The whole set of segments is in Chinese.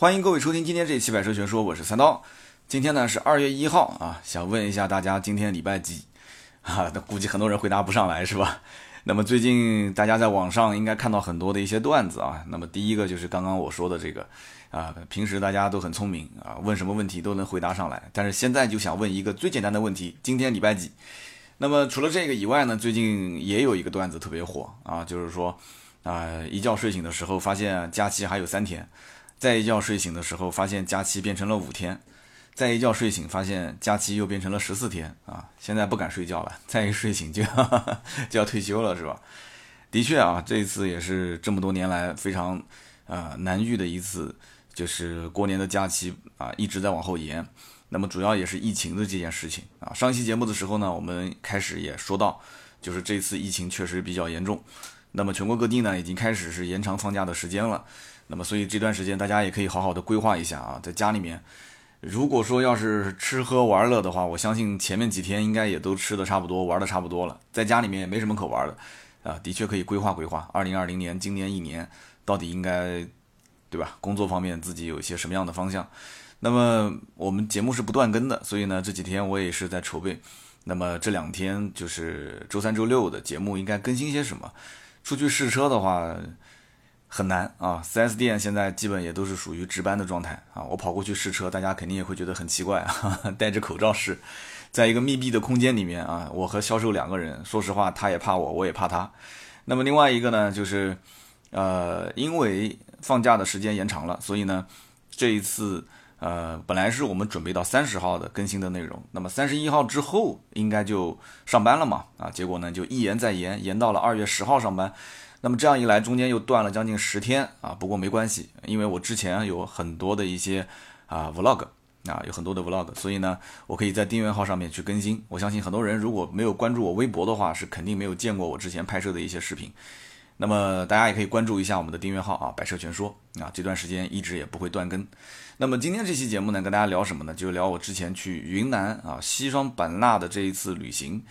欢迎各位收听今天这一期《百车全说》，我是三刀。今天呢是二月一号啊，想问一下大家，今天礼拜几？啊，那估计很多人回答不上来，是吧？那么最近大家在网上应该看到很多的一些段子啊。那么第一个就是刚刚我说的这个啊，平时大家都很聪明啊，问什么问题都能回答上来。但是现在就想问一个最简单的问题：今天礼拜几？那么除了这个以外呢，最近也有一个段子特别火啊，就是说啊，一觉睡醒的时候发现假期还有三天，再一觉睡醒的时候发现假期变成了五天。再一觉睡醒，发现假期又变成了十四天啊！现在不敢睡觉了，再一睡醒就 就要退休了，是吧？的确啊，这一次也是这么多年来非常呃难遇的一次，就是过年的假期啊一直在往后延。那么主要也是疫情的这件事情啊。上期节目的时候呢，我们开始也说到，就是这次疫情确实比较严重。那么全国各地呢已经开始是延长放假的时间了。那么所以这段时间大家也可以好好的规划一下啊，在家里面。如果说要是吃喝玩乐的话，我相信前面几天应该也都吃的差不多，玩的差不多了，在家里面也没什么可玩的，啊，的确可以规划规划。二零二零年今年一年到底应该，对吧？工作方面自己有一些什么样的方向？那么我们节目是不断更的，所以呢这几天我也是在筹备。那么这两天就是周三、周六的节目应该更新些什么？出去试车的话。很难啊！4S 店现在基本也都是属于值班的状态啊。我跑过去试车，大家肯定也会觉得很奇怪啊，戴着口罩试，在一个密闭的空间里面啊，我和销售两个人，说实话，他也怕我，我也怕他。那么另外一个呢，就是呃，因为放假的时间延长了，所以呢，这一次呃，本来是我们准备到三十号的更新的内容，那么三十一号之后应该就上班了嘛啊，结果呢就一延再延，延到了二月十号上班。那么这样一来，中间又断了将近十天啊。不过没关系，因为我之前有很多的一些啊 vlog 啊，有很多的 vlog，所以呢，我可以在订阅号上面去更新。我相信很多人如果没有关注我微博的话，是肯定没有见过我之前拍摄的一些视频。那么大家也可以关注一下我们的订阅号啊，百车全说啊，这段时间一直也不会断更。那么今天这期节目呢，跟大家聊什么呢？就聊我之前去云南啊西双版纳的这一次旅行。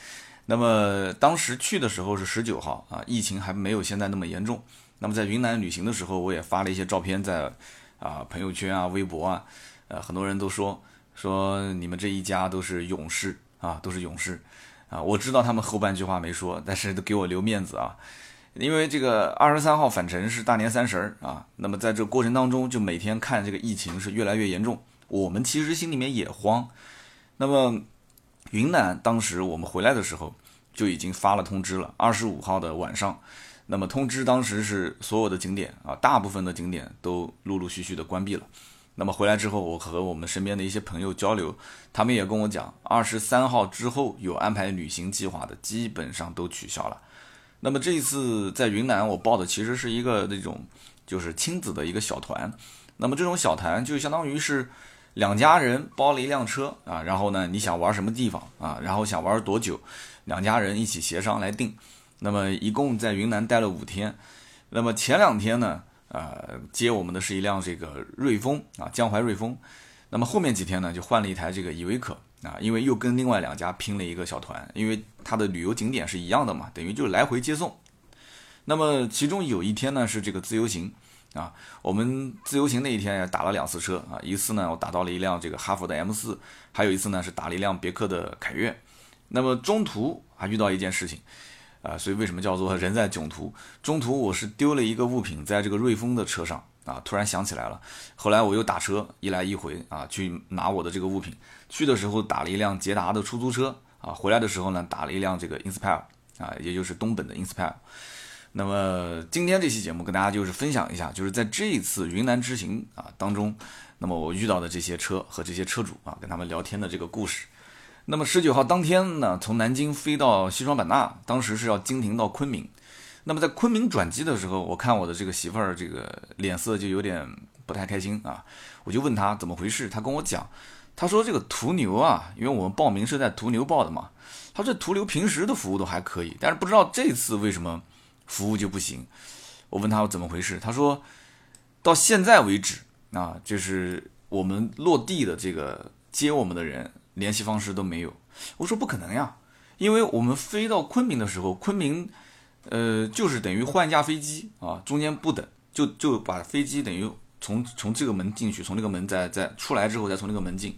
那么当时去的时候是十九号啊，疫情还没有现在那么严重。那么在云南旅行的时候，我也发了一些照片在啊朋友圈啊、微博啊，呃，很多人都说说你们这一家都是勇士啊，都是勇士啊。我知道他们后半句话没说，但是都给我留面子啊。因为这个二十三号返程是大年三十儿啊，那么在这过程当中，就每天看这个疫情是越来越严重，我们其实心里面也慌。那么。云南当时我们回来的时候就已经发了通知了，二十五号的晚上，那么通知当时是所有的景点啊，大部分的景点都陆陆续续的关闭了。那么回来之后，我和我们身边的一些朋友交流，他们也跟我讲，二十三号之后有安排旅行计划的，基本上都取消了。那么这一次在云南，我报的其实是一个那种就是亲子的一个小团，那么这种小团就相当于是。两家人包了一辆车啊，然后呢，你想玩什么地方啊？然后想玩多久？两家人一起协商来定。那么一共在云南待了五天。那么前两天呢，呃，接我们的是一辆这个瑞风啊，江淮瑞风。那么后面几天呢，就换了一台这个依维柯啊，因为又跟另外两家拼了一个小团，因为它的旅游景点是一样的嘛，等于就来回接送。那么其中有一天呢，是这个自由行。啊，我们自由行那一天也打了两次车啊，一次呢我打到了一辆这个哈弗的 M 四，还有一次呢是打了一辆别克的凯越。那么中途还遇到一件事情，啊，所以为什么叫做人在囧途？中途我是丢了一个物品在这个瑞风的车上啊，突然想起来了，后来我又打车一来一回啊去拿我的这个物品，去的时候打了一辆捷达的出租车啊，回来的时候呢打了一辆这个 Inspire 啊，也就是东本的 Inspire。那么今天这期节目跟大家就是分享一下，就是在这一次云南之行啊当中，那么我遇到的这些车和这些车主啊，跟他们聊天的这个故事。那么十九号当天呢，从南京飞到西双版纳，当时是要经停到昆明。那么在昆明转机的时候，我看我的这个媳妇儿这个脸色就有点不太开心啊，我就问她怎么回事，她跟我讲，她说这个途牛啊，因为我们报名是在途牛报的嘛，她说途牛平时的服务都还可以，但是不知道这次为什么。服务就不行，我问他怎么回事，他说到现在为止啊，就是我们落地的这个接我们的人联系方式都没有。我说不可能呀，因为我们飞到昆明的时候，昆明呃就是等于换架飞机啊，中间不等，就就把飞机等于从从这个门进去，从那个门再再出来之后再从那个门进。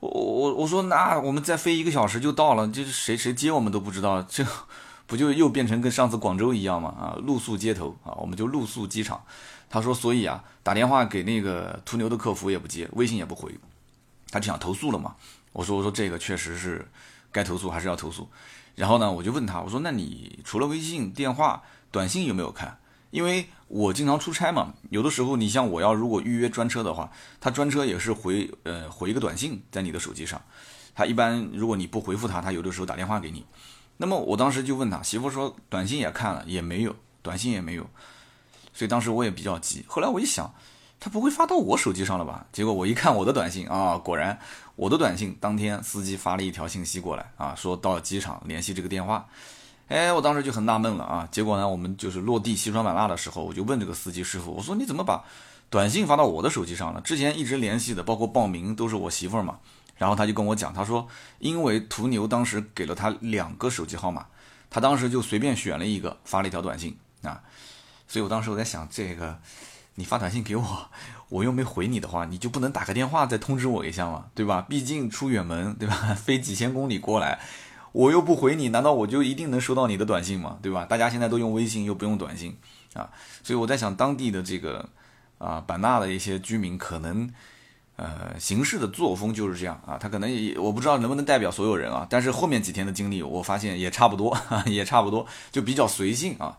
我我我说那我们再飞一个小时就到了，这是谁谁接我们都不知道，这不就又变成跟上次广州一样吗？啊，露宿街头啊，我们就露宿机场。他说所以啊，打电话给那个途牛的客服也不接，微信也不回，他就想投诉了嘛。我说我说这个确实是该投诉还是要投诉。然后呢，我就问他，我说那你除了微信、电话、短信有没有看？因为我经常出差嘛，有的时候你像我要如果预约专车的话，他专车也是回呃回一个短信在你的手机上，他一般如果你不回复他，他有的时候打电话给你。那么我当时就问他媳妇说短信也看了也没有，短信也没有，所以当时我也比较急。后来我一想，他不会发到我手机上了吧？结果我一看我的短信啊，果然我的短信当天司机发了一条信息过来啊，说到机场联系这个电话。哎，我当时就很纳闷了啊！结果呢，我们就是落地西双版纳的时候，我就问这个司机师傅，我说你怎么把短信发到我的手机上了？之前一直联系的，包括报名都是我媳妇儿嘛。然后他就跟我讲，他说因为途牛当时给了他两个手机号码，他当时就随便选了一个发了一条短信啊。所以我当时我在想，这个你发短信给我，我又没回你的话，你就不能打个电话再通知我一下吗？对吧？毕竟出远门，对吧？飞几千公里过来。我又不回你，难道我就一定能收到你的短信吗？对吧？大家现在都用微信，又不用短信啊，所以我在想，当地的这个啊版纳的一些居民可能呃行事的作风就是这样啊，他可能也我不知道能不能代表所有人啊，但是后面几天的经历，我发现也差不多，也差不多，就比较随性啊。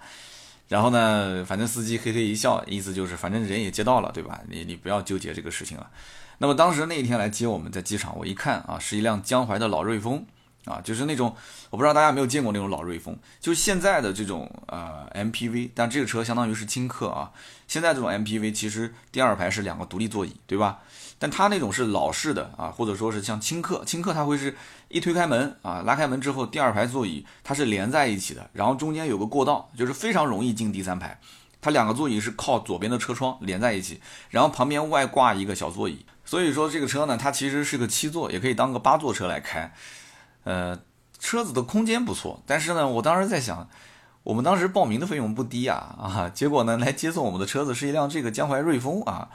然后呢，反正司机嘿嘿一笑，意思就是反正人也接到了，对吧？你你不要纠结这个事情了。那么当时那一天来接我们在机场，我一看啊，是一辆江淮的老瑞风。啊，就是那种，我不知道大家有没有见过那种老瑞风，就是现在的这种呃 MPV，但这个车相当于是轻客啊。现在这种 MPV 其实第二排是两个独立座椅，对吧？但它那种是老式的啊，或者说是像轻客，轻客它会是一推开门啊，拉开门之后，第二排座椅它是连在一起的，然后中间有个过道，就是非常容易进第三排。它两个座椅是靠左边的车窗连在一起，然后旁边外挂一个小座椅，所以说这个车呢，它其实是个七座，也可以当个八座车来开。呃，车子的空间不错，但是呢，我当时在想，我们当时报名的费用不低啊啊，结果呢，来接送我们的车子是一辆这个江淮瑞风啊，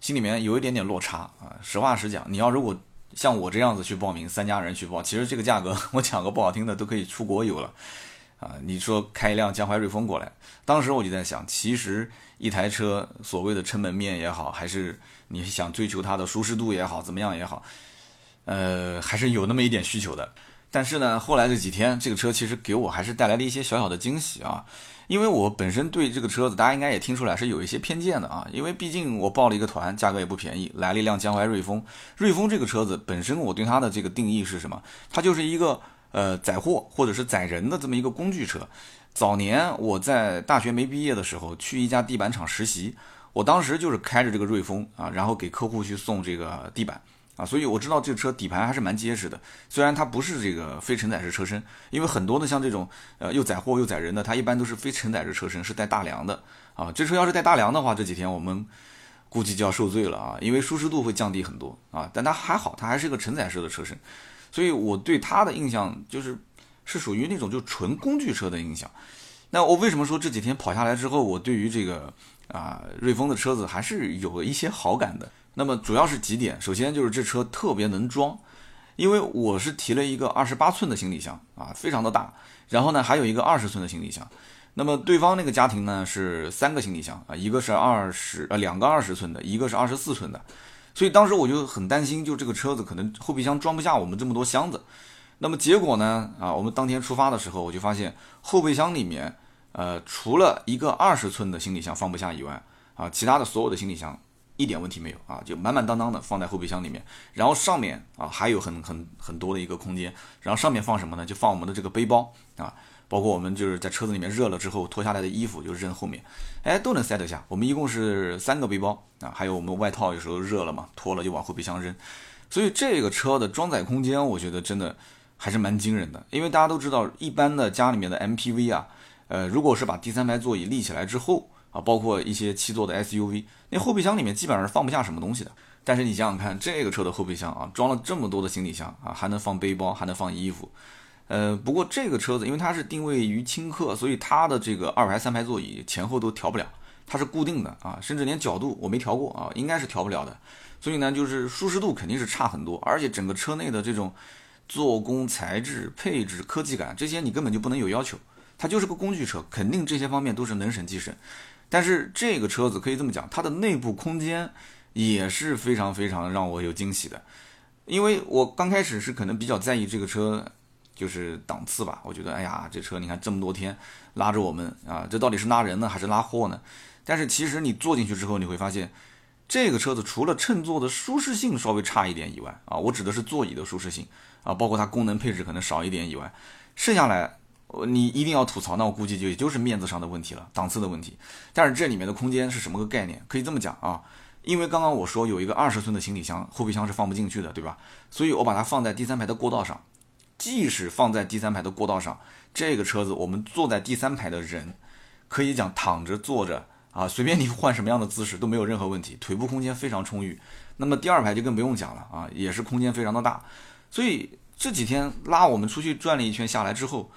心里面有一点点落差啊。实话实讲，你要如果像我这样子去报名，三家人去报，其实这个价格，我讲个不好听的，都可以出国游了啊。你说开一辆江淮瑞风过来，当时我就在想，其实一台车所谓的撑门面也好，还是你想追求它的舒适度也好，怎么样也好，呃，还是有那么一点需求的。但是呢，后来这几天，这个车其实给我还是带来了一些小小的惊喜啊，因为我本身对这个车子，大家应该也听出来是有一些偏见的啊，因为毕竟我报了一个团，价格也不便宜，来了一辆江淮瑞风。瑞风这个车子本身，我对它的这个定义是什么？它就是一个呃载货或者是载人的这么一个工具车。早年我在大学没毕业的时候，去一家地板厂实习，我当时就是开着这个瑞风啊，然后给客户去送这个地板。啊，所以我知道这车底盘还是蛮结实的，虽然它不是这个非承载式车身，因为很多的像这种呃又载货又载人的，它一般都是非承载式车身，是带大梁的啊。这车要是带大梁的话，这几天我们估计就要受罪了啊，因为舒适度会降低很多啊。但它还好，它还是一个承载式的车身，所以我对它的印象就是是属于那种就纯工具车的印象。那我为什么说这几天跑下来之后，我对于这个啊瑞风的车子还是有一些好感的？那么主要是几点，首先就是这车特别能装，因为我是提了一个二十八寸的行李箱啊，非常的大，然后呢还有一个二十寸的行李箱，那么对方那个家庭呢是三个行李箱啊，一个是二十呃两个二十寸的，一个是二十四寸的，所以当时我就很担心，就这个车子可能后备箱装不下我们这么多箱子，那么结果呢啊，我们当天出发的时候我就发现后备箱里面呃除了一个二十寸的行李箱放不下以外啊，其他的所有的行李箱。一点问题没有啊，就满满当当的放在后备箱里面，然后上面啊还有很很很多的一个空间，然后上面放什么呢？就放我们的这个背包啊，包括我们就是在车子里面热了之后脱下来的衣服就扔后面，哎都能塞得下。我们一共是三个背包啊，还有我们外套有时候热了嘛，脱了就往后备箱扔。所以这个车的装载空间我觉得真的还是蛮惊人的，因为大家都知道一般的家里面的 MPV 啊，呃如果是把第三排座椅立起来之后。啊，包括一些七座的 SUV，那后备箱里面基本上是放不下什么东西的。但是你想想看，这个车的后备箱啊，装了这么多的行李箱啊，还能放背包，还能放衣服。呃，不过这个车子因为它是定位于轻客，所以它的这个二排、三排座椅前后都调不了，它是固定的啊，甚至连角度我没调过啊，应该是调不了的。所以呢，就是舒适度肯定是差很多，而且整个车内的这种做工、材质、配置、科技感这些你根本就不能有要求。它就是个工具车，肯定这些方面都是能省即省。但是这个车子可以这么讲，它的内部空间也是非常非常让我有惊喜的。因为我刚开始是可能比较在意这个车就是档次吧，我觉得哎呀，这车你看这么多天拉着我们啊，这到底是拉人呢还是拉货呢？但是其实你坐进去之后，你会发现这个车子除了乘坐的舒适性稍微差一点以外啊，我指的是座椅的舒适性啊，包括它功能配置可能少一点以外，剩下来。你一定要吐槽，那我估计就也就是面子上的问题了，档次的问题。但是这里面的空间是什么个概念？可以这么讲啊，因为刚刚我说有一个二十寸的行李箱，后备箱是放不进去的，对吧？所以我把它放在第三排的过道上。即使放在第三排的过道上，这个车子我们坐在第三排的人，可以讲躺着坐着啊，随便你换什么样的姿势都没有任何问题，腿部空间非常充裕。那么第二排就更不用讲了啊，也是空间非常的大。所以这几天拉我们出去转了一圈下来之后。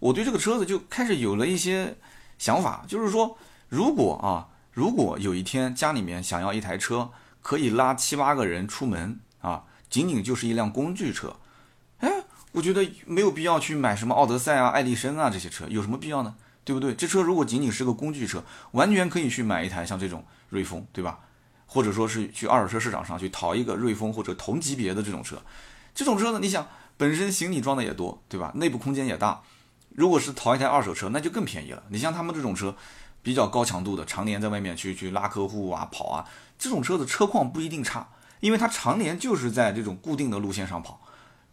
我对这个车子就开始有了一些想法，就是说，如果啊，如果有一天家里面想要一台车，可以拉七八个人出门啊，仅仅就是一辆工具车，哎，我觉得没有必要去买什么奥德赛啊、爱丽绅啊这些车，有什么必要呢？对不对？这车如果仅仅是个工具车，完全可以去买一台像这种瑞风，对吧？或者说是去二手车市场上去淘一个瑞风或者同级别的这种车，这种车呢，你想本身行李装的也多，对吧？内部空间也大。如果是淘一台二手车，那就更便宜了。你像他们这种车，比较高强度的，常年在外面去去拉客户啊、跑啊，这种车子车况不一定差，因为它常年就是在这种固定的路线上跑，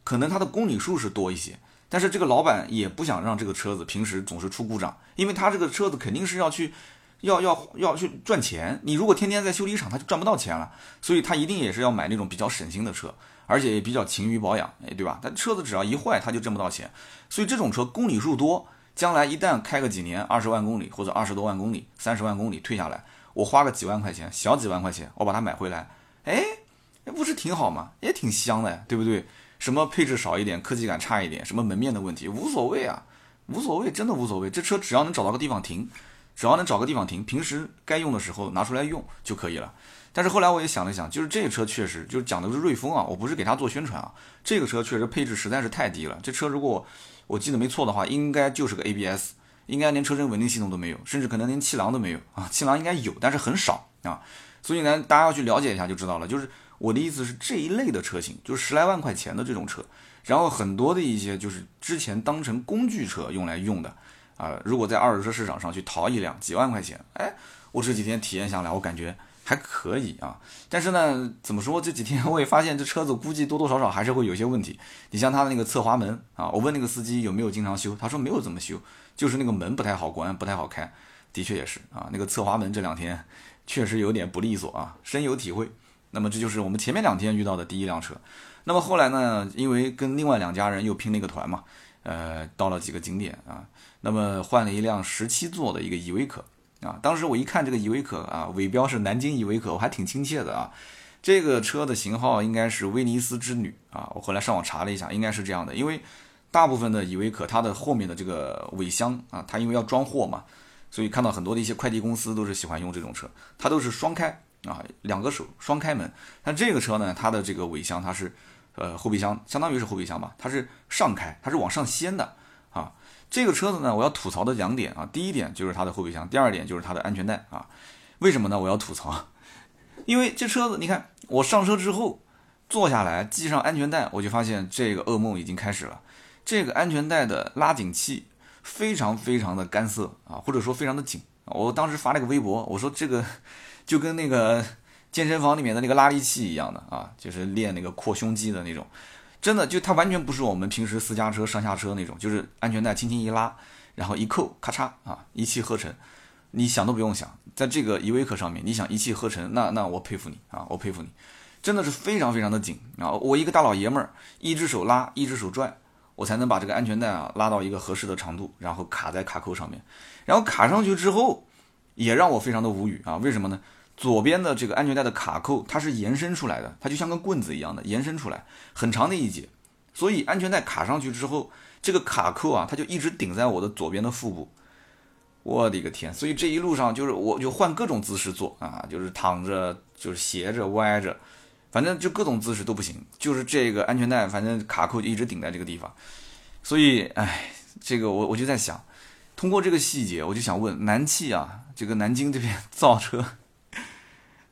可能它的公里数是多一些。但是这个老板也不想让这个车子平时总是出故障，因为他这个车子肯定是要去，要要要去赚钱。你如果天天在修理厂，他就赚不到钱了，所以他一定也是要买那种比较省心的车。而且也比较勤于保养，哎，对吧？他车子只要一坏，他就挣不到钱。所以这种车公里数多，将来一旦开个几年，二十万公里或者二十多万公里、三十万公里退下来，我花个几万块钱，小几万块钱，我把它买回来，哎，那不是挺好吗？也挺香的，对不对？什么配置少一点，科技感差一点，什么门面的问题，无所谓啊，无所谓，真的无所谓。这车只要能找到个地方停，只要能找个地方停，平时该用的时候拿出来用就可以了。但是后来我也想了想，就是这个车确实就是讲的是瑞风啊，我不是给他做宣传啊。这个车确实配置实在是太低了。这车如果我记得没错的话，应该就是个 ABS，应该连车身稳定系统都没有，甚至可能连气囊都没有啊。气囊应该有，但是很少啊。所以呢，大家要去了解一下就知道了。就是我的意思是这一类的车型，就是十来万块钱的这种车，然后很多的一些就是之前当成工具车用来用的啊。如果在二手车市场上去淘一辆几万块钱，哎，我这几天体验下来，我感觉。还可以啊，但是呢，怎么说？这几天我也发现这车子估计多多少少还是会有些问题。你像它的那个侧滑门啊，我问那个司机有没有经常修，他说没有怎么修，就是那个门不太好关，不太好开。的确也是啊，那个侧滑门这两天确实有点不利索啊，深有体会。那么这就是我们前面两天遇到的第一辆车。那么后来呢，因为跟另外两家人又拼了一个团嘛，呃，到了几个景点啊，那么换了一辆十七座的一个依维柯。啊，当时我一看这个依维柯啊，尾标是南京依维柯，我还挺亲切的啊。这个车的型号应该是威尼斯之旅啊，我后来上网查了一下，应该是这样的。因为大部分的依维柯它的后面的这个尾箱啊，它因为要装货嘛，所以看到很多的一些快递公司都是喜欢用这种车，它都是双开啊，两个手双开门。但这个车呢，它的这个尾箱它是呃后备箱，相当于是后备箱吧，它是上开，它是往上掀的啊。这个车子呢，我要吐槽的两点啊，第一点就是它的后备箱，第二点就是它的安全带啊。为什么呢？我要吐槽，因为这车子，你看我上车之后坐下来系上安全带，我就发现这个噩梦已经开始了。这个安全带的拉紧器非常非常的干涩啊，或者说非常的紧。我当时发了个微博，我说这个就跟那个健身房里面的那个拉力器一样的啊，就是练那个扩胸肌的那种。真的就它完全不是我们平时私家车上下车那种，就是安全带轻轻一拉，然后一扣，咔嚓啊，一气呵成。你想都不用想，在这个依维柯上面，你想一气呵成，那那我佩服你啊，我佩服你，真的是非常非常的紧啊。我一个大老爷们儿，一只手拉，一只手拽，我才能把这个安全带啊拉到一个合适的长度，然后卡在卡扣上面。然后卡上去之后，也让我非常的无语啊。为什么呢？左边的这个安全带的卡扣，它是延伸出来的，它就像根棍子一样的延伸出来，很长的一节，所以安全带卡上去之后，这个卡扣啊，它就一直顶在我的左边的腹部。我的个天！所以这一路上就是我就换各种姿势坐啊，就是躺着，就是斜着、歪着，反正就各种姿势都不行。就是这个安全带，反正卡扣就一直顶在这个地方。所以，哎，这个我我就在想，通过这个细节，我就想问南汽啊，这个南京这边造车，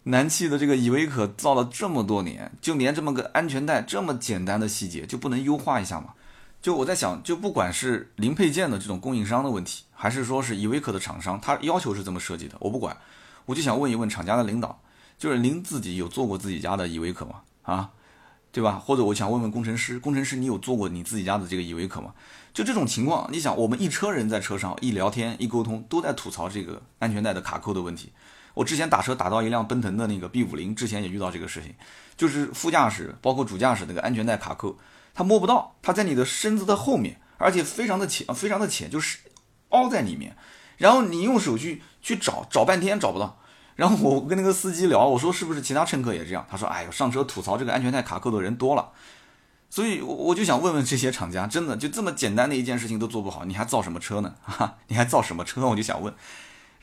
南汽的这个依维柯造了这么多年，就连这么个安全带这么简单的细节就不能优化一下吗？就我在想，就不管是零配件的这种供应商的问题，还是说是依维柯的厂商，他要求是这么设计的，我不管，我就想问一问厂家的领导，就是您自己有做过自己家的依维柯吗？啊，对吧？或者我想问问工程师，工程师你有做过你自己家的这个依维柯吗？就这种情况，你想我们一车人在车上一聊天一沟通，都在吐槽这个安全带的卡扣的问题。我之前打车打到一辆奔腾的那个 B 五零，之前也遇到这个事情，就是副驾驶包括主驾驶那个安全带卡扣。它摸不到，它在你的身子的后面，而且非常的浅，非常的浅，就是凹在里面。然后你用手去去找，找半天找不到。然后我跟那个司机聊，我说是不是其他乘客也这样？他说：“哎呦，上车吐槽这个安全带卡扣的人多了。”所以我我就想问问这些厂家，真的就这么简单的一件事情都做不好，你还造什么车呢？哈，你还造什么车？我就想问。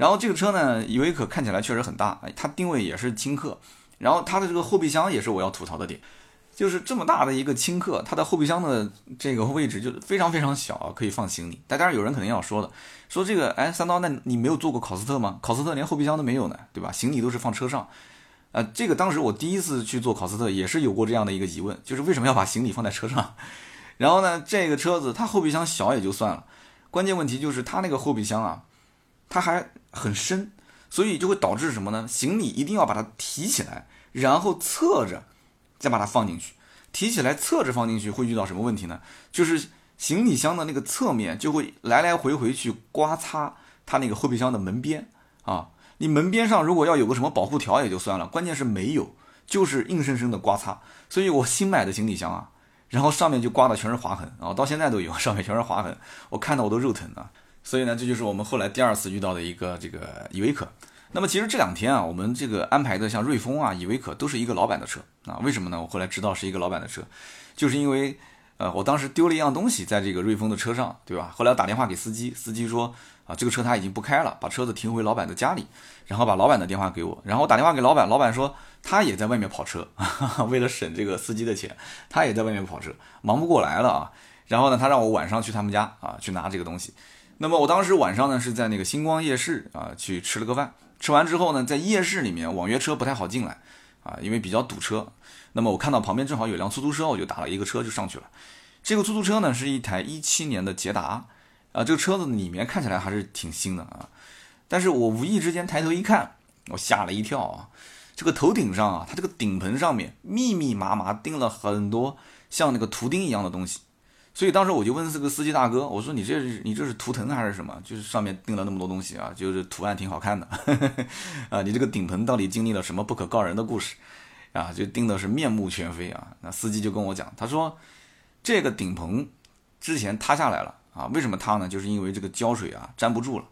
然后这个车呢，依维柯看起来确实很大，它定位也是轻客，然后它的这个后备箱也是我要吐槽的点。就是这么大的一个轻客，它的后备箱的这个位置就非常非常小，可以放行李。但当然有人肯定要说的，说这个哎三刀，那你没有坐过考斯特吗？考斯特连后备箱都没有呢，对吧？行李都是放车上。呃，这个当时我第一次去坐考斯特也是有过这样的一个疑问，就是为什么要把行李放在车上？然后呢，这个车子它后备箱小也就算了，关键问题就是它那个后备箱啊，它还很深，所以就会导致什么呢？行李一定要把它提起来，然后侧着。再把它放进去，提起来侧着放进去会遇到什么问题呢？就是行李箱的那个侧面就会来来回回去刮擦它那个后备箱的门边啊。你门边上如果要有个什么保护条也就算了，关键是没有，就是硬生生的刮擦。所以我新买的行李箱啊，然后上面就刮的全是划痕啊，到现在都有，上面全是划痕，我看到我都肉疼啊。所以呢，这就是我们后来第二次遇到的一个这个依维柯。那么其实这两天啊，我们这个安排的像瑞风啊、依维柯都是一个老板的车啊。为什么呢？我后来知道是一个老板的车，就是因为呃，我当时丢了一样东西在这个瑞风的车上，对吧？后来打电话给司机，司机说啊，这个车他已经不开了，把车子停回老板的家里，然后把老板的电话给我，然后打电话给老板，老板说他也在外面跑车，为了省这个司机的钱，他也在外面跑车，忙不过来了啊。然后呢，他让我晚上去他们家啊去拿这个东西。那么我当时晚上呢是在那个星光夜市啊去吃了个饭。吃完之后呢，在夜市里面网约车不太好进来，啊，因为比较堵车。那么我看到旁边正好有辆出租车，我就打了一个车就上去了。这个出租车呢是一台一七年的捷达，啊，这个车子里面看起来还是挺新的啊。但是我无意之间抬头一看，我吓了一跳啊！这个头顶上啊，它这个顶棚上面密密麻麻钉了很多像那个图钉一样的东西。所以当时我就问这个司机大哥，我说你这是你这是图腾还是什么？就是上面钉了那么多东西啊，就是图案挺好看的，啊，你这个顶棚到底经历了什么不可告人的故事？啊，就钉的是面目全非啊。那司机就跟我讲，他说这个顶棚之前塌下来了啊，为什么塌呢？就是因为这个胶水啊粘不住了。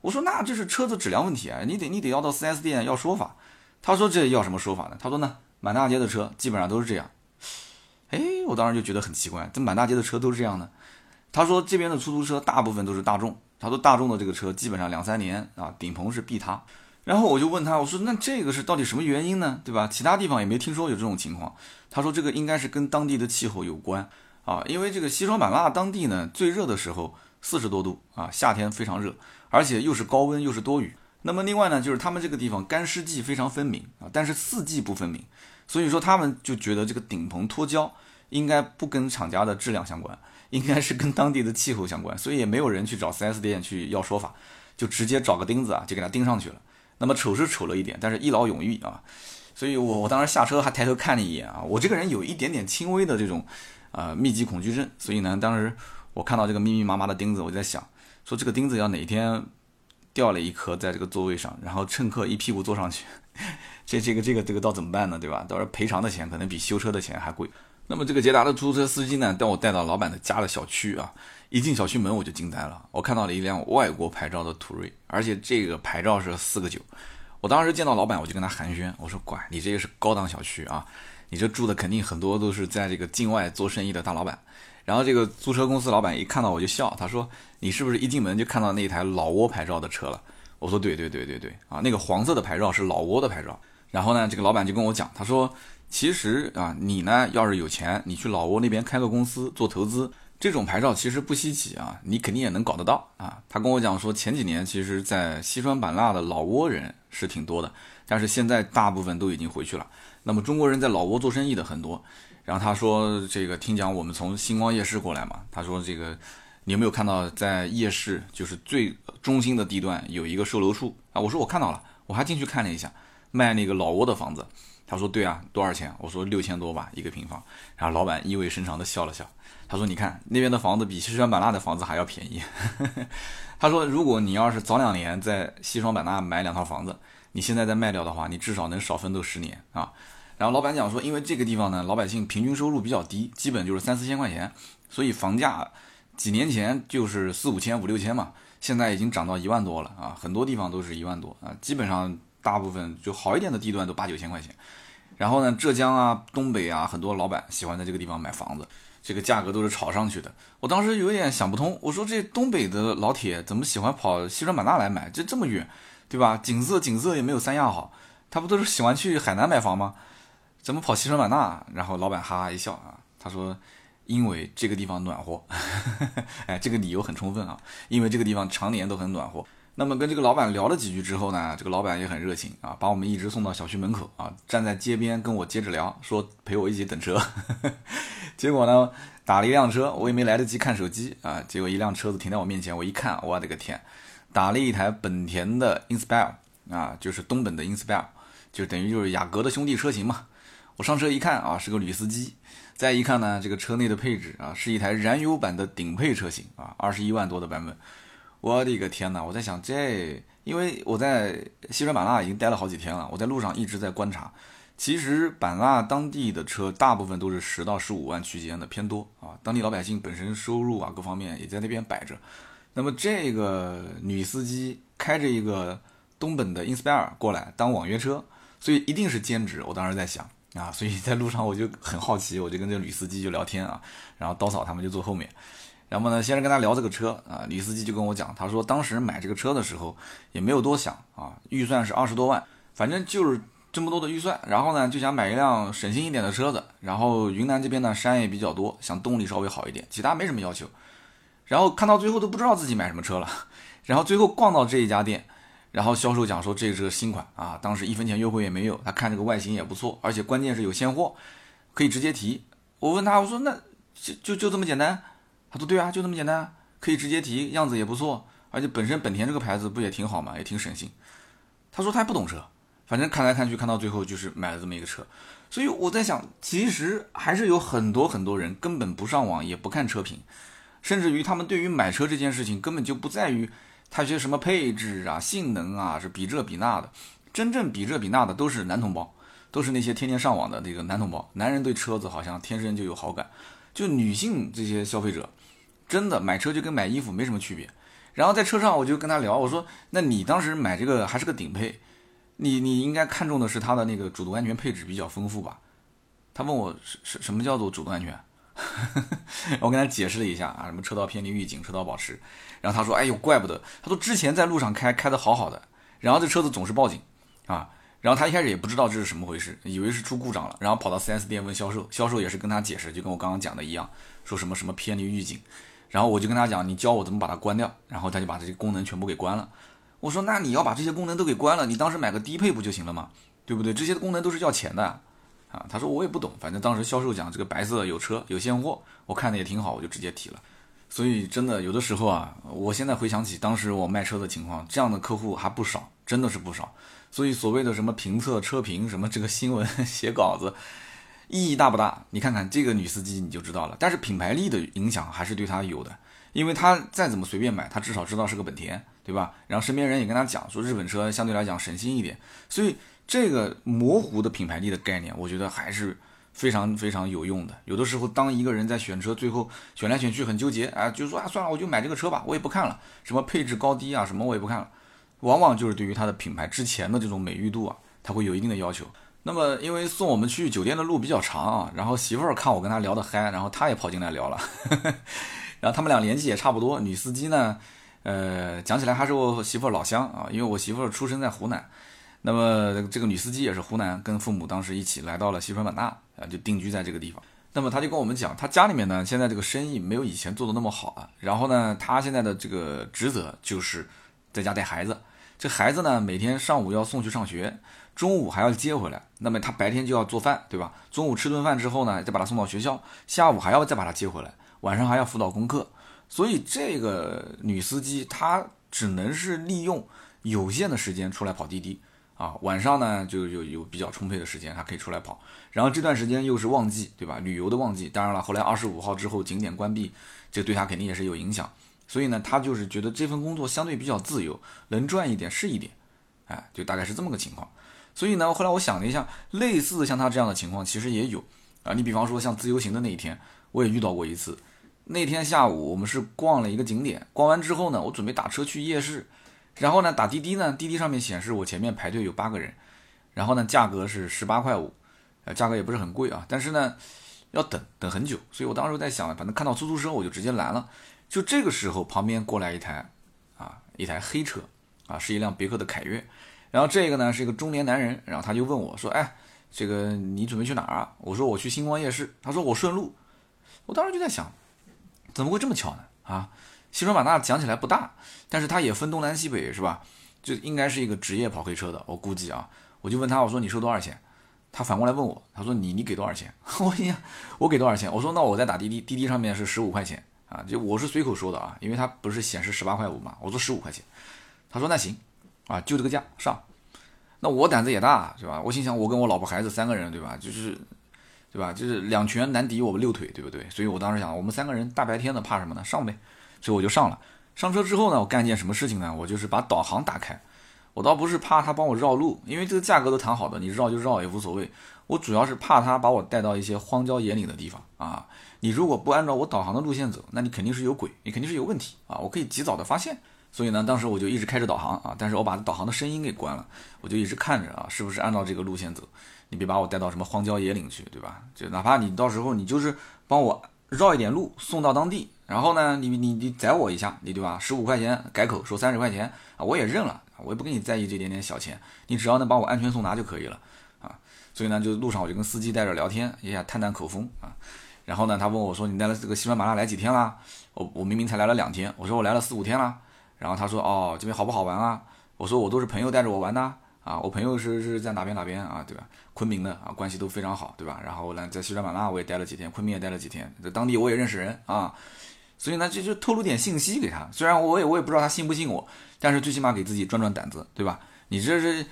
我说那这是车子质量问题啊，你得你得要到 4S 店要说法。他说这要什么说法呢？他说呢，满大街的车基本上都是这样。哎，我当时就觉得很奇怪，这满大街的车都是这样的。他说这边的出租车大部分都是大众，他说大众的这个车基本上两三年啊，顶棚是必塌。然后我就问他，我说那这个是到底什么原因呢？对吧？其他地方也没听说有这种情况。他说这个应该是跟当地的气候有关啊，因为这个西双版纳当地呢最热的时候四十多度啊，夏天非常热，而且又是高温又是多雨。那么另外呢，就是他们这个地方干湿季非常分明啊，但是四季不分明。所以说他们就觉得这个顶棚脱胶应该不跟厂家的质量相关，应该是跟当地的气候相关，所以也没有人去找 4S 店去要说法，就直接找个钉子啊就给它钉上去了。那么丑是丑了一点，但是一劳永逸啊。所以我我当时下车还抬头看了一眼啊，我这个人有一点点轻微的这种啊密集恐惧症，所以呢当时我看到这个密密麻麻的钉子，我就在想，说这个钉子要哪天掉了一颗在这个座位上，然后乘客一屁股坐上去。这这个这个这个到怎么办呢？对吧？到时候赔偿的钱可能比修车的钱还贵。那么这个捷达的出租车司机呢，带我带到老板的家的小区啊，一进小区门我就惊呆了，我看到了一辆外国牌照的途锐，而且这个牌照是四个九。我当时见到老板，我就跟他寒暄，我说：“管，你这个是高档小区啊，你这住的肯定很多都是在这个境外做生意的大老板。”然后这个租车公司老板一看到我就笑，他说：“你是不是一进门就看到那台老挝牌照的车了？”我说：“对对对对对，啊，那个黄色的牌照是老挝的牌照。”然后呢，这个老板就跟我讲，他说：“其实啊，你呢要是有钱，你去老挝那边开个公司做投资，这种牌照其实不稀奇啊，你肯定也能搞得到啊。”他跟我讲说，前几年其实，在西双版纳的老挝人是挺多的，但是现在大部分都已经回去了。那么中国人在老挝做生意的很多。然后他说：“这个听讲我们从星光夜市过来嘛，他说这个你有没有看到在夜市就是最中心的地段有一个售楼处啊？”我说：“我看到了，我还进去看了一下。”卖那个老挝的房子，他说对啊，多少钱？我说六千多吧一个平方。然后老板意味深长的笑了笑，他说你看那边的房子比西双版纳的房子还要便宜。他说如果你要是早两年在西双版纳买两套房子，你现在再卖掉的话，你至少能少奋斗十年啊。然后老板讲说，因为这个地方呢，老百姓平均收入比较低，基本就是三四千块钱，所以房价几年前就是四五千、五六千嘛，现在已经涨到一万多了啊，很多地方都是一万多啊，基本上。大部分就好一点的地段都八九千块钱，然后呢，浙江啊、东北啊，很多老板喜欢在这个地方买房子，这个价格都是炒上去的。我当时有点想不通，我说这东北的老铁怎么喜欢跑西双版纳来买？这这么远，对吧？景色景色也没有三亚好，他不都是喜欢去海南买房吗？怎么跑西双版纳？然后老板哈哈一笑啊，他说，因为这个地方暖和，哎，这个理由很充分啊，因为这个地方常年都很暖和。那么跟这个老板聊了几句之后呢，这个老板也很热情啊，把我们一直送到小区门口啊，站在街边跟我接着聊，说陪我一起等车。结果呢，打了一辆车，我也没来得及看手机啊，结果一辆车子停在我面前，我一看，我的个天，打了一台本田的 Inspire 啊，就是东本的 Inspire，就等于就是雅阁的兄弟车型嘛。我上车一看啊，是个女司机。再一看呢，这个车内的配置啊，是一台燃油版的顶配车型啊，二十一万多的版本。我的个天哪！我在想这，因为我在西双版纳已经待了好几天了，我在路上一直在观察。其实版纳当地的车大部分都是十到十五万区间的偏多啊，当地老百姓本身收入啊各方面也在那边摆着。那么这个女司机开着一个东本的 Inspire 过来当网约车，所以一定是兼职。我当时在想啊，所以在路上我就很好奇，我就跟这个女司机就聊天啊，然后刀嫂他们就坐后面。然后呢，先是跟他聊这个车啊，女司机就跟我讲，他说当时买这个车的时候也没有多想啊，预算是二十多万，反正就是这么多的预算，然后呢就想买一辆省心一点的车子，然后云南这边呢山也比较多，想动力稍微好一点，其他没什么要求。然后看到最后都不知道自己买什么车了，然后最后逛到这一家店，然后销售讲说这个新款啊，当时一分钱优惠也没有，他看这个外形也不错，而且关键是有现货，可以直接提。我问他，我说那就就就这么简单？他说：“对啊，就这么简单，可以直接提，样子也不错，而且本身本田这个牌子不也挺好嘛，也挺省心。”他说他还不懂车，反正看来看去看到最后就是买了这么一个车。所以我在想，其实还是有很多很多人根本不上网，也不看车评，甚至于他们对于买车这件事情根本就不在于它些什么配置啊、性能啊，是比这比那的。真正比这比那的都是男同胞，都是那些天天上网的那个男同胞。男人对车子好像天生就有好感，就女性这些消费者。真的买车就跟买衣服没什么区别，然后在车上我就跟他聊，我说：“那你当时买这个还是个顶配，你你应该看中的是它的那个主动安全配置比较丰富吧？”他问我什什什么叫做主动安全？我跟他解释了一下啊，什么车道偏离预警、车道保持，然后他说：“哎呦，怪不得，他说之前在路上开开的好好的，然后这车子总是报警啊，然后他一开始也不知道这是什么回事，以为是出故障了，然后跑到 4S 店问销售，销售也是跟他解释，就跟我刚刚讲的一样，说什么什么偏离预警。”然后我就跟他讲，你教我怎么把它关掉，然后他就把这些功能全部给关了。我说，那你要把这些功能都给关了，你当时买个低配不就行了吗？对不对？这些功能都是要钱的啊。他说我也不懂，反正当时销售讲这个白色有车有现货，我看的也挺好，我就直接提了。所以真的有的时候啊，我现在回想起当时我卖车的情况，这样的客户还不少，真的是不少。所以所谓的什么评测车评，什么这个新闻 写稿子。意义大不大？你看看这个女司机你就知道了。但是品牌力的影响还是对她有的，因为她再怎么随便买，她至少知道是个本田，对吧？然后身边人也跟她讲说日本车相对来讲省心一点，所以这个模糊的品牌力的概念，我觉得还是非常非常有用的。有的时候当一个人在选车，最后选来选去很纠结，啊，就说啊算了，我就买这个车吧，我也不看了，什么配置高低啊，什么我也不看了，往往就是对于它的品牌之前的这种美誉度啊，它会有一定的要求。那么因为送我们去酒店的路比较长啊，然后媳妇儿看我跟他聊得嗨，然后他也跑进来聊了，然后他们俩年纪也差不多，女司机呢，呃，讲起来还是我媳妇儿老乡啊，因为我媳妇儿出生在湖南，那么这个女司机也是湖南，跟父母当时一起来到了西双版纳啊，就定居在这个地方。那么他就跟我们讲，他家里面呢，现在这个生意没有以前做的那么好了。然后呢，他现在的这个职责就是在家带孩子。这孩子呢，每天上午要送去上学，中午还要接回来。那么他白天就要做饭，对吧？中午吃顿饭之后呢，再把他送到学校，下午还要再把他接回来，晚上还要辅导功课。所以这个女司机她只能是利用有限的时间出来跑滴滴。啊，晚上呢就有有比较充沛的时间，他可以出来跑。然后这段时间又是旺季，对吧？旅游的旺季。当然了，后来二十五号之后景点关闭，这对他肯定也是有影响。所以呢，他就是觉得这份工作相对比较自由，能赚一点是一点，哎，就大概是这么个情况。所以呢，后来我想了一下，类似像他这样的情况其实也有啊。你比方说像自由行的那一天，我也遇到过一次。那天下午我们是逛了一个景点，逛完之后呢，我准备打车去夜市。然后呢，打滴滴呢，滴滴上面显示我前面排队有八个人，然后呢，价格是十八块五，呃，价格也不是很贵啊，但是呢，要等等很久，所以我当时在想，反正看到出租车我就直接拦了。就这个时候，旁边过来一台，啊，一台黑车，啊，是一辆别克的凯越，然后这个呢是一个中年男人，然后他就问我说，哎，这个你准备去哪儿啊？我说我去星光夜市，他说我顺路，我当时就在想，怎么会这么巧呢？啊？西双版纳讲起来不大，但是它也分东南西北，是吧？就应该是一个职业跑黑车的，我估计啊。我就问他，我说你收多少钱？他反过来问我，他说你你给多少钱？我心想，我给多少钱？我说那我再打滴滴，滴滴上面是十五块钱啊，就我是随口说的啊，因为他不是显示十八块五嘛，我说十五块钱。他说那行，啊，就这个价上。那我胆子也大，是吧？我心想，我跟我老婆孩子三个人，对吧？就是，对吧？就是两拳难敌我们六腿，对不对？所以我当时想，我们三个人大白天的怕什么呢？上呗。所以我就上了，上车之后呢，我干一件什么事情呢？我就是把导航打开。我倒不是怕他帮我绕路，因为这个价格都谈好的，你绕就绕也无所谓。我主要是怕他把我带到一些荒郊野岭的地方啊。你如果不按照我导航的路线走，那你肯定是有鬼，你肯定是有问题啊。我可以及早的发现。所以呢，当时我就一直开着导航啊，但是我把导航的声音给关了，我就一直看着啊，是不是按照这个路线走？你别把我带到什么荒郊野岭去，对吧？就哪怕你到时候你就是帮我绕一点路送到当地。然后呢，你你你宰我一下，你对吧？十五块钱改口收三十块钱啊，我也认了，我也不跟你在意这点点小钱，你只要能把我安全送达就可以了啊。所以呢，就路上我就跟司机在这聊天，也想探探口风啊。然后呢，他问我说：“你来了这个西双版纳来几天啦？”我我明明才来了两天，我说我来了四五天了。然后他说：“哦，这边好不好玩啊？”我说：“我都是朋友带着我玩的啊，我朋友是是在哪边哪边啊，对吧？昆明的啊，关系都非常好，对吧？然后呢，在西双版纳我也待了几天，昆明也待了几天，在当地我也认识人啊。”所以呢，就就透露点信息给他，虽然我也我也不知道他信不信我，但是最起码给自己壮壮胆子，对吧？你这是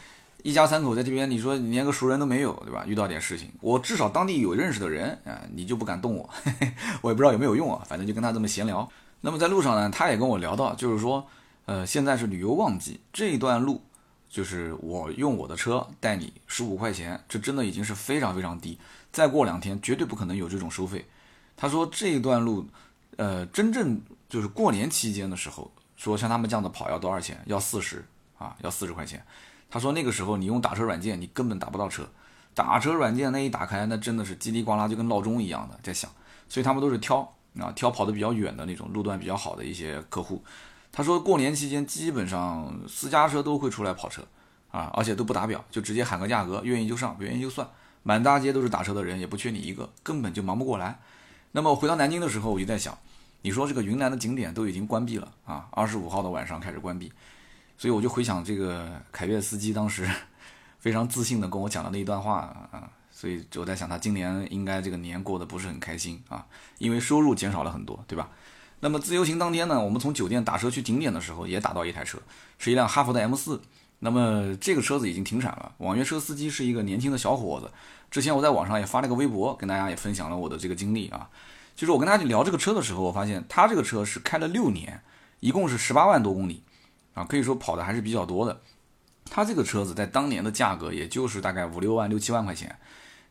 一家三口在这边，你说你连个熟人都没有，对吧？遇到点事情，我至少当地有认识的人啊，你就不敢动我，我也不知道有没有用啊，反正就跟他这么闲聊。那么在路上呢，他也跟我聊到，就是说，呃，现在是旅游旺季，这一段路就是我用我的车带你十五块钱，这真的已经是非常非常低，再过两天绝对不可能有这种收费。他说这一段路。呃，真正就是过年期间的时候，说像他们这样的跑要多少钱？要四十啊，要四十块钱。他说那个时候你用打车软件，你根本打不到车。打车软件那一打开，那真的是叽里呱啦，就跟闹钟一样的在响。所以他们都是挑啊，挑跑得比较远的那种路段比较好的一些客户。他说过年期间基本上私家车都会出来跑车啊，而且都不打表，就直接喊个价格，愿意就上，不愿意就算。满大街都是打车的人，也不缺你一个，根本就忙不过来。那么回到南京的时候，我就在想。你说这个云南的景点都已经关闭了啊，二十五号的晚上开始关闭，所以我就回想这个凯越司机当时非常自信的跟我讲的那一段话啊，所以我在想他今年应该这个年过得不是很开心啊，因为收入减少了很多，对吧？那么自由行当天呢，我们从酒店打车去景点的时候也打到一台车，是一辆哈弗的 M 四，那么这个车子已经停产了，网约车司机是一个年轻的小伙子，之前我在网上也发了个微博，跟大家也分享了我的这个经历啊。就是我跟他聊这个车的时候，我发现他这个车是开了六年，一共是十八万多公里，啊，可以说跑的还是比较多的。他这个车子在当年的价格也就是大概五六万、六七万块钱。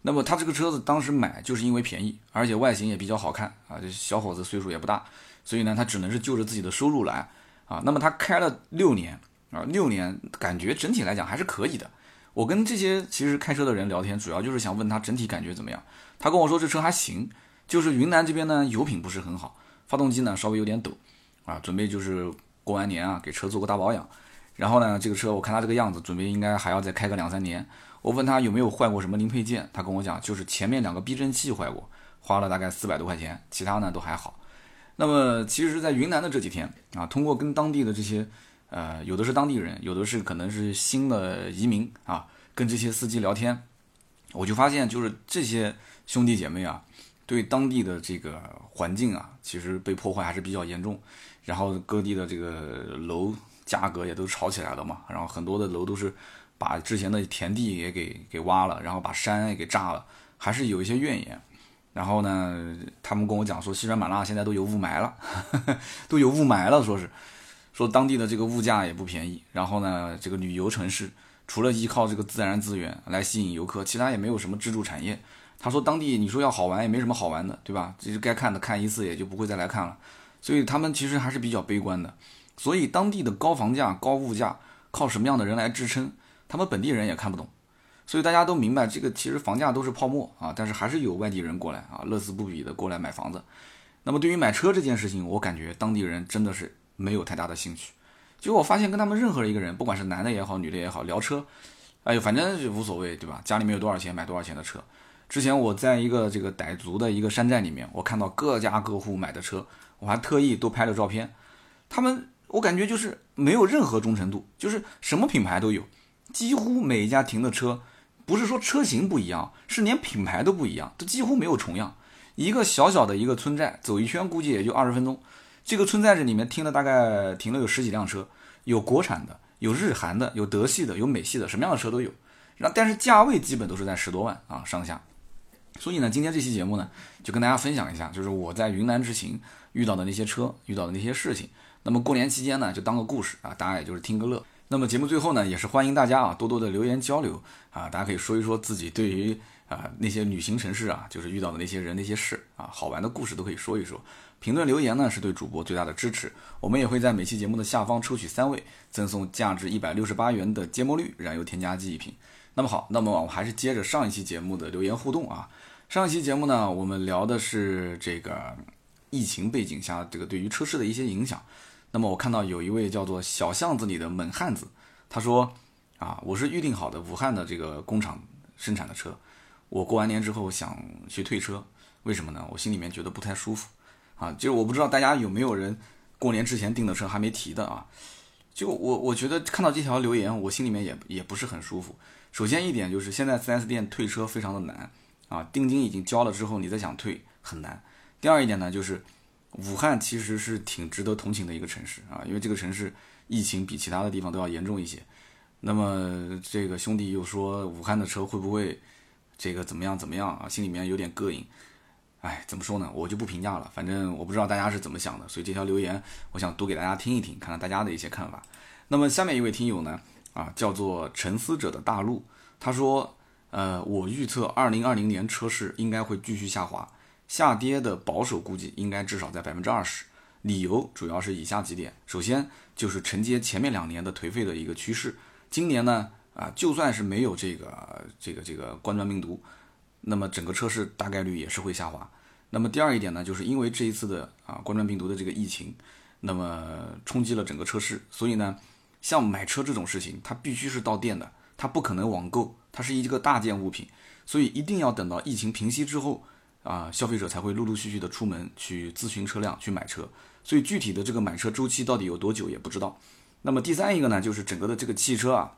那么他这个车子当时买就是因为便宜，而且外形也比较好看啊。这小伙子岁数也不大，所以呢，他只能是就着自己的收入来啊。那么他开了六年啊，六年感觉整体来讲还是可以的。我跟这些其实开车的人聊天，主要就是想问他整体感觉怎么样。他跟我说这车还行，就是云南这边呢油品不是很好，发动机呢稍微有点抖，啊，准备就是过完年啊给车做个大保养。然后呢，这个车我看他这个样子，准备应该还要再开个两三年。我问他有没有坏过什么零配件，他跟我讲就是前面两个避震器坏过，花了大概四百多块钱，其他呢都还好。那么其实，在云南的这几天啊，通过跟当地的这些，呃，有的是当地人，有的是可能是新的移民啊，跟这些司机聊天，我就发现就是这些兄弟姐妹啊，对当地的这个环境啊，其实被破坏还是比较严重。然后各地的这个楼价格也都炒起来了嘛，然后很多的楼都是把之前的田地也给给挖了，然后把山也给炸了，还是有一些怨言。然后呢，他们跟我讲说，西双版纳现在都有雾霾了，都有雾霾了，说是，说当地的这个物价也不便宜。然后呢，这个旅游城市除了依靠这个自然资源来吸引游客，其他也没有什么支柱产业。他说，当地你说要好玩也没什么好玩的，对吧？其实该看的看一次也就不会再来看了。所以他们其实还是比较悲观的。所以当地的高房价、高物价靠什么样的人来支撑？他们本地人也看不懂。所以大家都明白，这个其实房价都是泡沫啊，但是还是有外地人过来啊，乐此不疲的过来买房子。那么对于买车这件事情，我感觉当地人真的是没有太大的兴趣。结果我发现跟他们任何一个人，不管是男的也好，女的也好，聊车，哎呦，反正就无所谓，对吧？家里面有多少钱买多少钱的车。之前我在一个这个傣族的一个山寨里面，我看到各家各户买的车，我还特意都拍了照片。他们我感觉就是没有任何忠诚度，就是什么品牌都有，几乎每一家停的车。不是说车型不一样，是连品牌都不一样，都几乎没有重样。一个小小的一个村寨，走一圈估计也就二十分钟。这个村寨子里面停了大概停了有十几辆车，有国产的，有日韩的，有德系的，有美系的，什么样的车都有。然但是价位基本都是在十多万啊上下。所以呢，今天这期节目呢，就跟大家分享一下，就是我在云南之行遇到的那些车，遇到的那些事情。那么过年期间呢，就当个故事啊，大家也就是听个乐。那么节目最后呢，也是欢迎大家啊多多的留言交流啊，大家可以说一说自己对于啊那些旅行城市啊，就是遇到的那些人那些事啊，好玩的故事都可以说一说。评论留言呢是对主播最大的支持，我们也会在每期节目的下方抽取三位，赠送价值一百六十八元的芥末绿燃油添加剂一瓶。那么好，那么我还是接着上一期节目的留言互动啊。上一期节目呢，我们聊的是这个疫情背景下这个对于车市的一些影响。那么我看到有一位叫做小巷子里的猛汉子，他说：“啊，我是预定好的武汉的这个工厂生产的车，我过完年之后想去退车，为什么呢？我心里面觉得不太舒服，啊，就是我不知道大家有没有人过年之前订的车还没提的啊？就我我觉得看到这条留言，我心里面也也不是很舒服。首先一点就是现在 4S 店退车非常的难啊，定金已经交了之后，你再想退很难。第二一点呢，就是。”武汉其实是挺值得同情的一个城市啊，因为这个城市疫情比其他的地方都要严重一些。那么这个兄弟又说武汉的车会不会这个怎么样怎么样啊？心里面有点膈应。哎，怎么说呢？我就不评价了，反正我不知道大家是怎么想的，所以这条留言我想读给大家听一听，看看大家的一些看法。那么下面一位听友呢，啊，叫做沉思者的大陆，他说，呃，我预测二零二零年车市应该会继续下滑。下跌的保守估计应该至少在百分之二十，理由主要是以下几点：首先就是承接前面两年的颓废的一个趋势，今年呢啊就算是没有这个这个这个冠状病毒，那么整个车市大概率也是会下滑。那么第二一点呢，就是因为这一次的啊冠状病毒的这个疫情，那么冲击了整个车市，所以呢像买车这种事情，它必须是到店的，它不可能网购，它是一个大件物品，所以一定要等到疫情平息之后。啊，消费者才会陆陆续续的出门去咨询车辆、去买车，所以具体的这个买车周期到底有多久也不知道。那么第三一个呢，就是整个的这个汽车啊，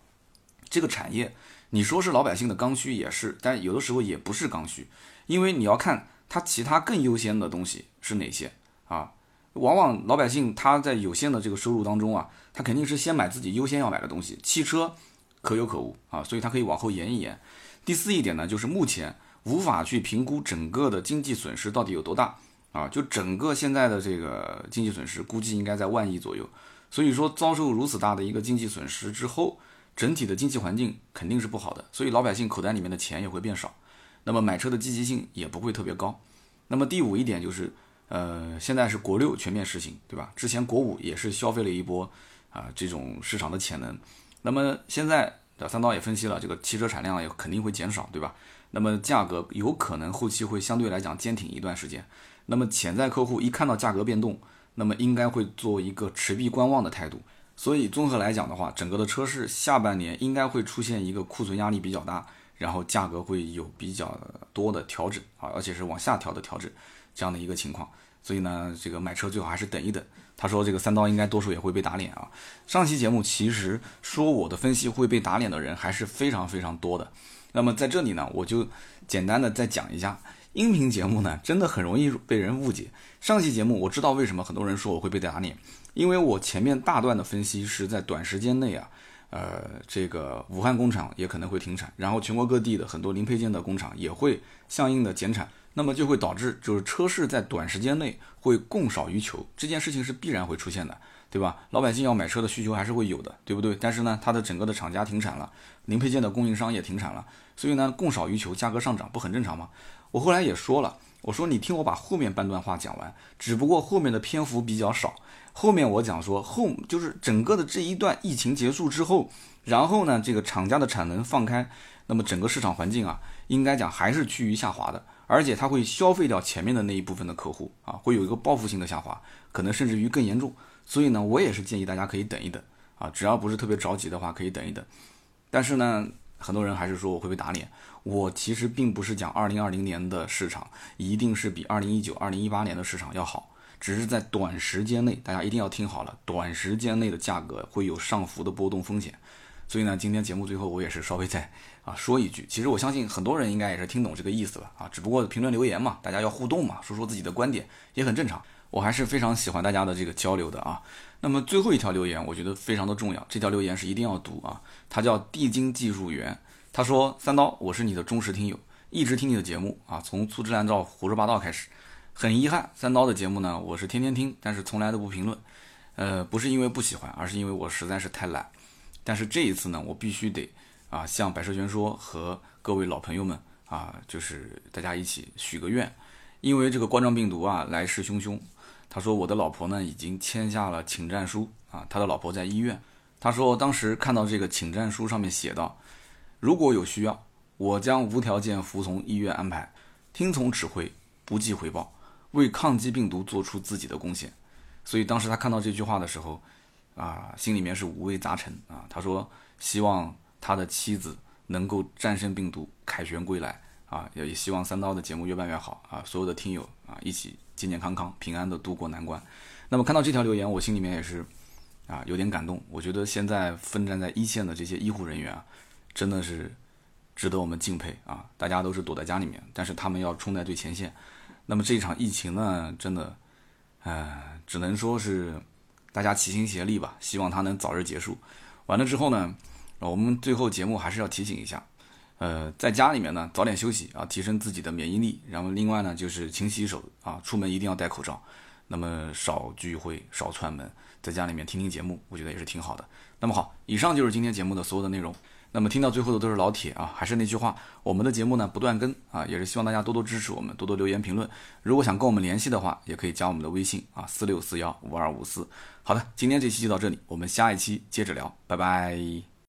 这个产业，你说是老百姓的刚需也是，但有的时候也不是刚需，因为你要看它其他更优先的东西是哪些啊。往往老百姓他在有限的这个收入当中啊，他肯定是先买自己优先要买的东西，汽车可有可无啊，所以他可以往后延一延。第四一点呢，就是目前。无法去评估整个的经济损失到底有多大啊！就整个现在的这个经济损失，估计应该在万亿左右。所以说，遭受如此大的一个经济损失之后，整体的经济环境肯定是不好的。所以老百姓口袋里面的钱也会变少，那么买车的积极性也不会特别高。那么第五一点就是，呃，现在是国六全面实行，对吧？之前国五也是消费了一波啊这种市场的潜能。那么现在三刀也分析了，这个汽车产量也肯定会减少，对吧？那么价格有可能后期会相对来讲坚挺一段时间。那么潜在客户一看到价格变动，那么应该会做一个持币观望的态度。所以综合来讲的话，整个的车市下半年应该会出现一个库存压力比较大，然后价格会有比较多的调整啊，而且是往下调的调整这样的一个情况。所以呢，这个买车最好还是等一等。他说这个三刀应该多数也会被打脸啊。上期节目其实说我的分析会被打脸的人还是非常非常多的。那么在这里呢，我就简单的再讲一下，音频节目呢真的很容易被人误解。上期节目我知道为什么很多人说我会被打脸，因为我前面大段的分析是在短时间内啊，呃，这个武汉工厂也可能会停产，然后全国各地的很多零配件的工厂也会相应的减产，那么就会导致就是车市在短时间内会供少于求，这件事情是必然会出现的。对吧？老百姓要买车的需求还是会有的，对不对？但是呢，它的整个的厂家停产了，零配件的供应商也停产了，所以呢，供少于求，价格上涨不很正常吗？我后来也说了，我说你听我把后面半段话讲完，只不过后面的篇幅比较少。后面我讲说后就是整个的这一段疫情结束之后，然后呢，这个厂家的产能放开，那么整个市场环境啊，应该讲还是趋于下滑的，而且它会消费掉前面的那一部分的客户啊，会有一个报复性的下滑，可能甚至于更严重。所以呢，我也是建议大家可以等一等啊，只要不是特别着急的话，可以等一等。但是呢，很多人还是说我会被打脸。我其实并不是讲2020年的市场一定是比2019、2018年的市场要好，只是在短时间内，大家一定要听好了，短时间内的价格会有上浮的波动风险。所以呢，今天节目最后我也是稍微再啊说一句，其实我相信很多人应该也是听懂这个意思了啊，只不过评论留言嘛，大家要互动嘛，说说自己的观点也很正常。我还是非常喜欢大家的这个交流的啊。那么最后一条留言，我觉得非常的重要，这条留言是一定要读啊。他叫地精技术员，他说：“三刀，我是你的忠实听友，一直听你的节目啊，从粗制滥造、胡说八道开始。很遗憾，三刀的节目呢，我是天天听，但是从来都不评论。呃，不是因为不喜欢，而是因为我实在是太懒。但是这一次呢，我必须得啊，向百车全说和各位老朋友们啊，就是大家一起许个愿，因为这个冠状病毒啊，来势汹汹。”他说：“我的老婆呢，已经签下了请战书啊。他的老婆在医院。他说，当时看到这个请战书上面写道：如果有需要，我将无条件服从医院安排，听从指挥，不计回报，为抗击病毒做出自己的贡献。所以当时他看到这句话的时候，啊，心里面是五味杂陈啊。他说，希望他的妻子能够战胜病毒，凯旋归来啊，也希望三刀的节目越办越好啊。所有的听友啊，一起。”健健康康、平安的度过难关。那么看到这条留言，我心里面也是啊有点感动。我觉得现在奋战在一线的这些医护人员啊，真的是值得我们敬佩啊！大家都是躲在家里面，但是他们要冲在最前线。那么这一场疫情呢，真的，呃，只能说是大家齐心协力吧，希望它能早日结束。完了之后呢，我们最后节目还是要提醒一下。呃，在家里面呢，早点休息啊，提升自己的免疫力。然后另外呢，就是勤洗手啊，出门一定要戴口罩。那么少聚会，少串门，在家里面听听节目，我觉得也是挺好的。那么好，以上就是今天节目的所有的内容。那么听到最后的都是老铁啊，还是那句话，我们的节目呢不断更啊，也是希望大家多多支持我们，多多留言评论。如果想跟我们联系的话，也可以加我们的微信啊，四六四幺五二五四。好的，今天这期就到这里，我们下一期接着聊，拜拜。